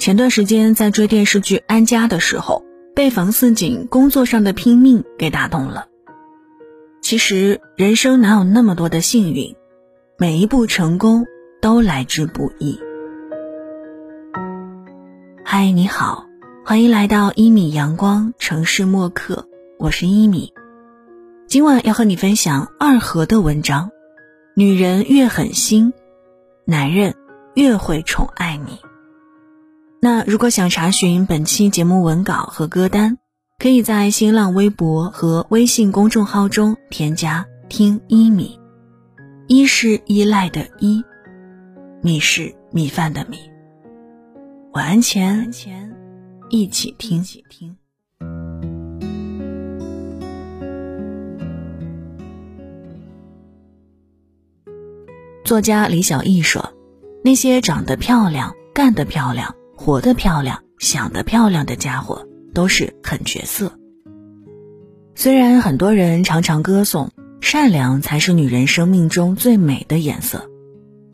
前段时间在追电视剧《安家》的时候，被房似锦工作上的拼命给打动了。其实人生哪有那么多的幸运，每一步成功都来之不易。嗨，你好，欢迎来到一米阳光城市默客，我是一米。今晚要和你分享二和的文章：女人越狠心，男人越会宠爱你。那如果想查询本期节目文稿和歌单，可以在新浪微博和微信公众号中添加“听一米”，一是依赖的依，米是米饭的米。晚安前，一起听。作家李小艺说：“那些长得漂亮、干得漂亮。”活得漂亮、想得漂亮的家伙都是狠角色。虽然很多人常常歌颂善良才是女人生命中最美的颜色，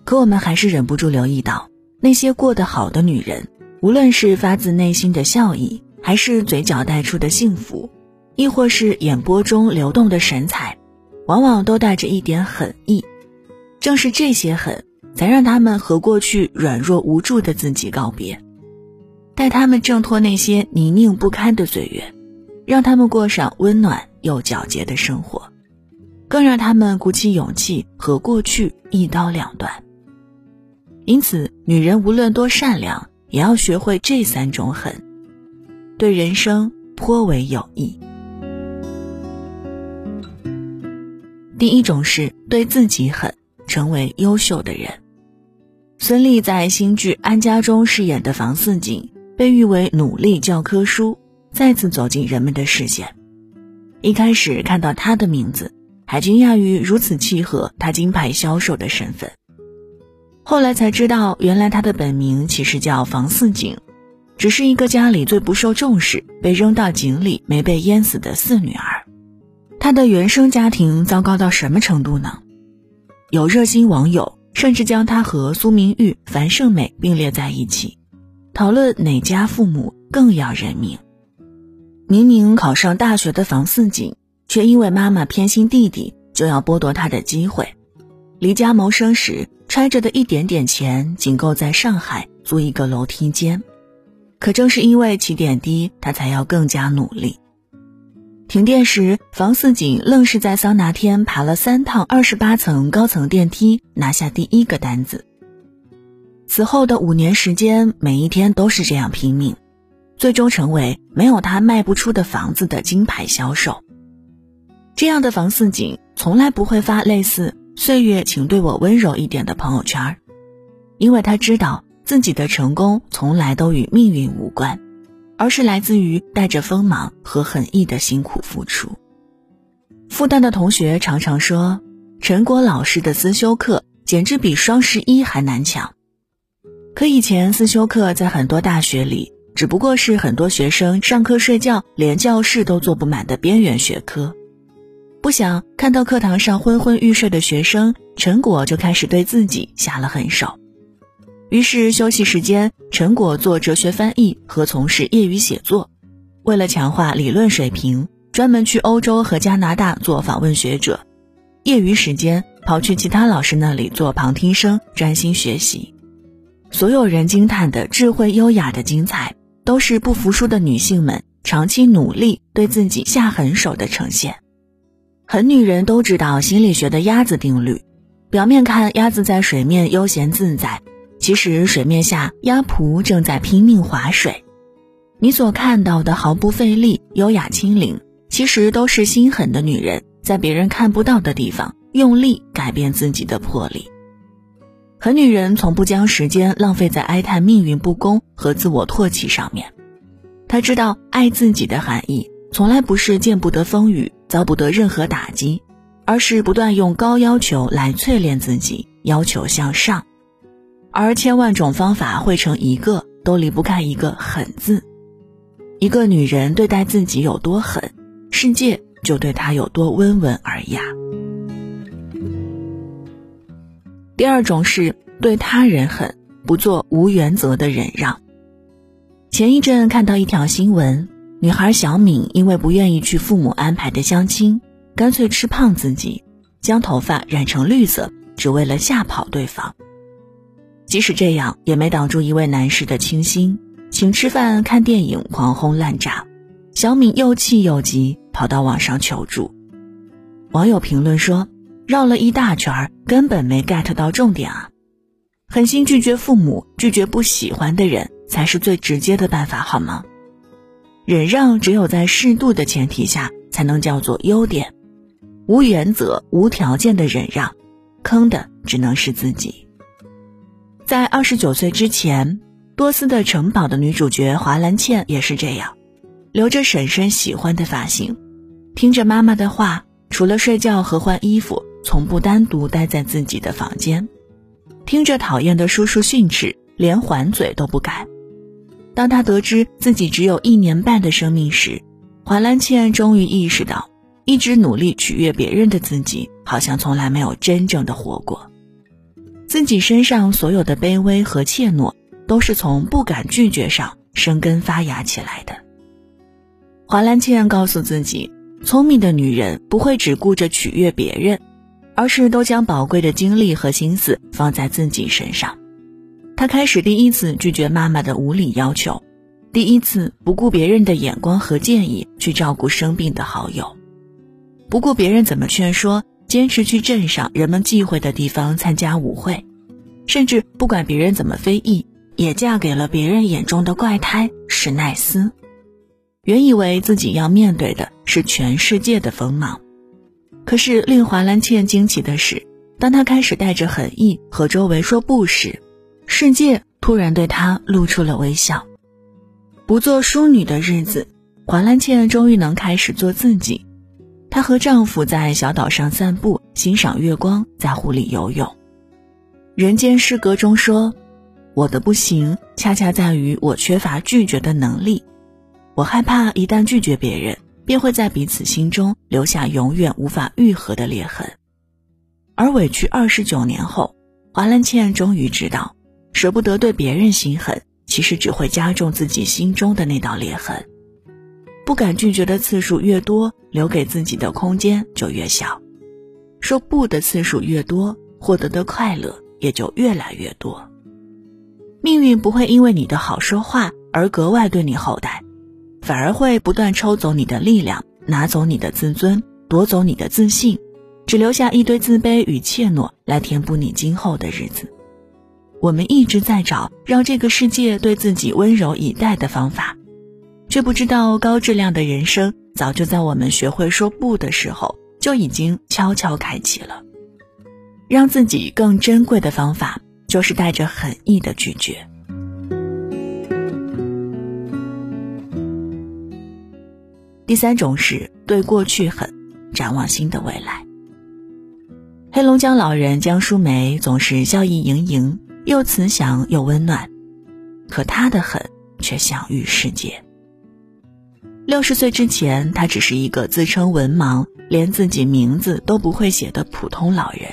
可我们还是忍不住留意到，那些过得好的女人，无论是发自内心的笑意，还是嘴角带出的幸福，亦或是眼波中流动的神采，往往都带着一点狠意。正是这些狠，才让他们和过去软弱无助的自己告别。带他们挣脱那些泥泞不堪的岁月，让他们过上温暖又皎洁的生活，更让他们鼓起勇气和过去一刀两断。因此，女人无论多善良，也要学会这三种狠，对人生颇为有益。第一种是对自己狠，成为优秀的人。孙俪在新剧《安家》中饰演的房似锦。被誉为努力教科书，再次走进人们的视线。一开始看到他的名字，还惊讶于如此契合他金牌销售的身份。后来才知道，原来他的本名其实叫房似锦，只是一个家里最不受重视、被扔到井里没被淹死的四女儿。他的原生家庭糟糕到什么程度呢？有热心网友甚至将他和苏明玉、樊胜美并列在一起。讨论哪家父母更要人命？明明考上大学的房似锦，却因为妈妈偏心弟弟，就要剥夺他的机会。离家谋生时，揣着的一点点钱，仅够在上海租一个楼梯间。可正是因为起点低，他才要更加努力。停电时，房似锦愣是在桑拿天爬了三趟二十八层高层电梯，拿下第一个单子。此后的五年时间，每一天都是这样拼命，最终成为没有他卖不出的房子的金牌销售。这样的房似锦从来不会发类似“岁月，请对我温柔一点”的朋友圈，因为他知道自己的成功从来都与命运无关，而是来自于带着锋芒和狠意的辛苦付出。复旦的同学常常说，陈果老师的思修课简直比双十一还难抢。可以前思修课在很多大学里，只不过是很多学生上课睡觉，连教室都坐不满的边缘学科。不想看到课堂上昏昏欲睡的学生，陈果就开始对自己下了狠手。于是休息时间，陈果做哲学翻译和从事业余写作。为了强化理论水平，专门去欧洲和加拿大做访问学者。业余时间跑去其他老师那里做旁听生，专心学习。所有人惊叹的智慧优雅的精彩，都是不服输的女性们长期努力对自己下狠手的呈现。狠女人都知道心理学的鸭子定律，表面看鸭子在水面悠闲自在，其实水面下鸭仆正在拼命划水。你所看到的毫不费力、优雅轻灵，其实都是心狠的女人在别人看不到的地方用力改变自己的魄力。狠女人从不将时间浪费在哀叹命运不公和自我唾弃上面，她知道爱自己的含义，从来不是见不得风雨、遭不得任何打击，而是不断用高要求来淬炼自己，要求向上。而千万种方法汇成一个，都离不开一个“狠”字。一个女人对待自己有多狠，世界就对她有多温文尔雅。第二种是对他人狠，不做无原则的忍让。前一阵看到一条新闻，女孩小敏因为不愿意去父母安排的相亲，干脆吃胖自己，将头发染成绿色，只为了吓跑对方。即使这样，也没挡住一位男士的倾心，请吃饭、看电影，狂轰滥炸。小敏又气又急，跑到网上求助。网友评论说：“绕了一大圈，根本没 get 到重点啊！狠心拒绝父母，拒绝不喜欢的人。”才是最直接的办法，好吗？忍让只有在适度的前提下才能叫做优点，无原则、无条件的忍让，坑的只能是自己。在二十九岁之前，多斯的城堡的女主角华兰茜也是这样，留着婶婶喜欢的发型，听着妈妈的话，除了睡觉和换衣服，从不单独待在自己的房间，听着讨厌的叔叔训斥，连还嘴都不敢。当他得知自己只有一年半的生命时，华兰茜终于意识到，一直努力取悦别人的自己，好像从来没有真正的活过。自己身上所有的卑微和怯懦，都是从不敢拒绝上生根发芽起来的。华兰茜告诉自己，聪明的女人不会只顾着取悦别人，而是都将宝贵的精力和心思放在自己身上。他开始第一次拒绝妈妈的无理要求，第一次不顾别人的眼光和建议去照顾生病的好友，不顾别人怎么劝说，坚持去镇上人们忌讳的地方参加舞会，甚至不管别人怎么非议，也嫁给了别人眼中的怪胎史奈斯。原以为自己要面对的是全世界的锋芒，可是令华兰茜惊奇的是，当他开始带着狠意和周围说不时，世界突然对她露出了微笑。不做淑女的日子，华兰茜终于能开始做自己。她和丈夫在小岛上散步，欣赏月光，在湖里游泳。人间失格中说：“我的不行，恰恰在于我缺乏拒绝的能力。我害怕一旦拒绝别人，便会在彼此心中留下永远无法愈合的裂痕。”而委屈二十九年后，华兰茜终于知道。舍不得对别人心狠，其实只会加重自己心中的那道裂痕。不敢拒绝的次数越多，留给自己的空间就越小。说不的次数越多，获得的快乐也就越来越多。命运不会因为你的好说话而格外对你厚待，反而会不断抽走你的力量，拿走你的自尊，夺走你的自信，只留下一堆自卑与怯懦来填补你今后的日子。我们一直在找让这个世界对自己温柔以待的方法，却不知道高质量的人生早就在我们学会说不的时候就已经悄悄开启了。让自己更珍贵的方法，就是带着狠意的拒绝。第三种是对过去狠，展望新的未来。黑龙江老人江淑梅总是笑意盈盈。又慈祥又温暖，可她的狠却享誉世界。六十岁之前，她只是一个自称文盲、连自己名字都不会写的普通老人，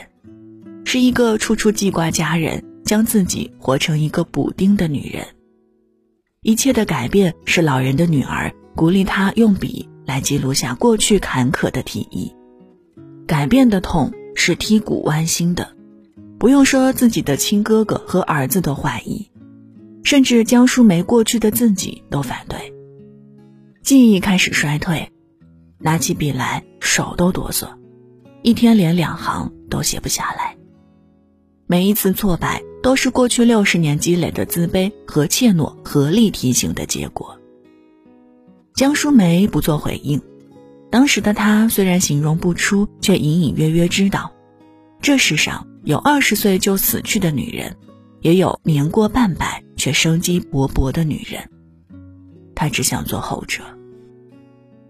是一个处处记挂家人、将自己活成一个补丁的女人。一切的改变是老人的女儿鼓励他用笔来记录下过去坎坷的体意，改变的痛是剔骨剜心的。不用说自己的亲哥哥和儿子都怀疑，甚至江淑梅过去的自己都反对。记忆开始衰退，拿起笔来手都哆嗦，一天连两行都写不下来。每一次挫败都是过去六十年积累的自卑和怯懦合力提醒的结果。江淑梅不做回应，当时的她虽然形容不出，却隐隐约约知道，这世上。有二十岁就死去的女人，也有年过半百却生机勃勃的女人。她只想做后者。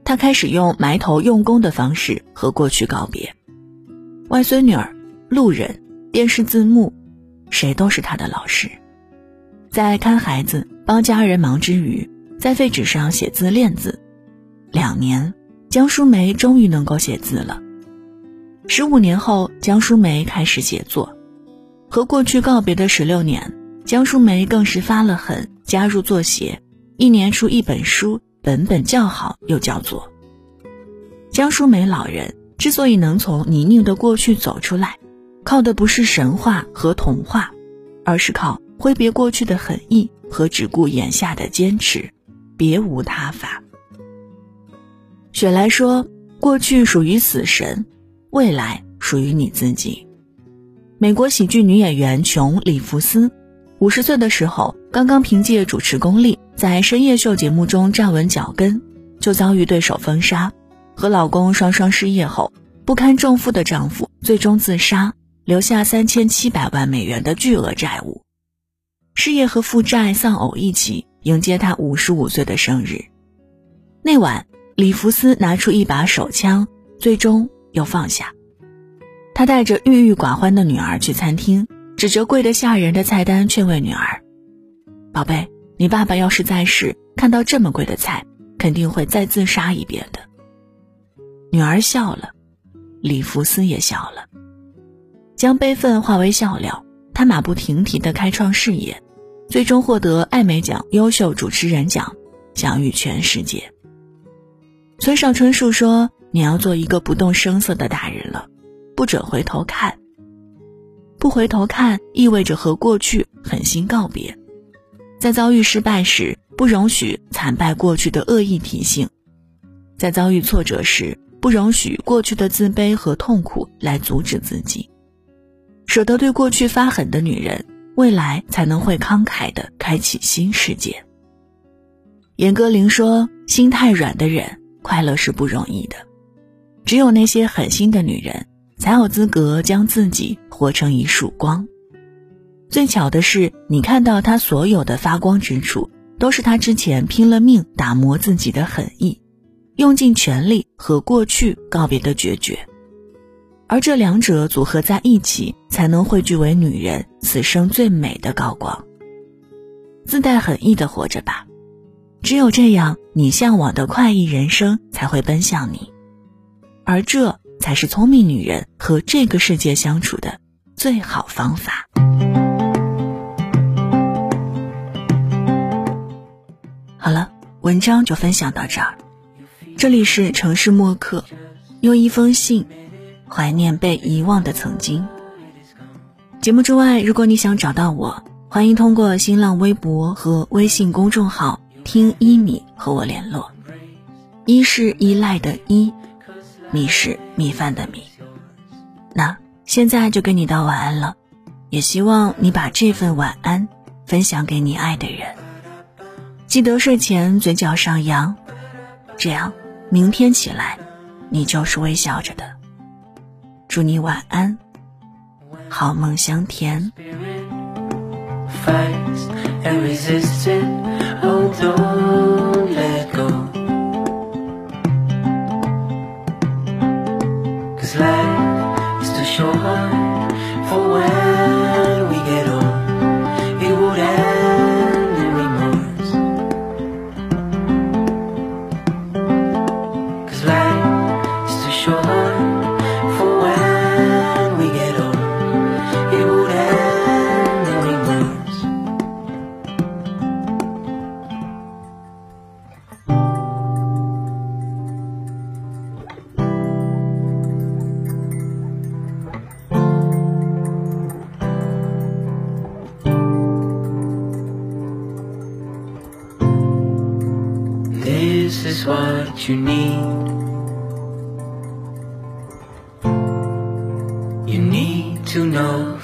她开始用埋头用功的方式和过去告别。外孙女儿、路人、电视字幕，谁都是她的老师。在看孩子、帮家人忙之余，在废纸上写字练字。两年，江淑梅终于能够写字了。十五年后，江淑梅开始写作。和过去告别的十六年，江淑梅更是发了狠，加入作协，一年出一本书，本本叫好又叫座。江淑梅老人之所以能从泥泞的过去走出来，靠的不是神话和童话，而是靠挥别过去的狠意和只顾眼下的坚持，别无他法。雪莱说：“过去属于死神，未来属于你自己。”美国喜剧女演员琼·里弗斯，五十岁的时候，刚刚凭借主持功力在深夜秀节目中站稳脚跟，就遭遇对手封杀，和老公双双失业后，不堪重负的丈夫最终自杀，留下三千七百万美元的巨额债务，事业和负债丧偶一起，迎接他五十五岁的生日。那晚，里弗斯拿出一把手枪，最终又放下。他带着郁郁寡欢的女儿去餐厅，指着贵得吓人的菜单劝慰女儿：“宝贝，你爸爸要是在世，看到这么贵的菜，肯定会再自杀一遍的。”女儿笑了，里弗斯也笑了，将悲愤化为笑料。他马不停蹄地开创事业，最终获得艾美奖优秀主持人奖，享誉全世界。村上春树说：“你要做一个不动声色的大人了。”不准回头看。不回头看意味着和过去狠心告别，在遭遇失败时，不容许惨败过去的恶意提醒；在遭遇挫折时，不容许过去的自卑和痛苦来阻止自己。舍得对过去发狠的女人，未来才能会慷慨的开启新世界。严歌苓说：“心太软的人，快乐是不容易的。只有那些狠心的女人。”才有资格将自己活成一束光。最巧的是，你看到他所有的发光之处，都是他之前拼了命打磨自己的狠意，用尽全力和过去告别的决绝。而这两者组合在一起，才能汇聚为女人此生最美的高光。自带狠意的活着吧，只有这样，你向往的快意人生才会奔向你。而这。才是聪明女人和这个世界相处的最好方法。好了，文章就分享到这儿。这里是城市默客，用一封信怀念被遗忘的曾经。节目之外，如果你想找到我，欢迎通过新浪微博和微信公众号“听一米”和我联络。一是依赖的依。米是米饭的米，那现在就跟你道晚安了，也希望你把这份晚安分享给你爱的人。记得睡前嘴角上扬，这样明天起来你就是微笑着的。祝你晚安，好梦香甜。what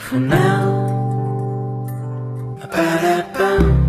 for now. just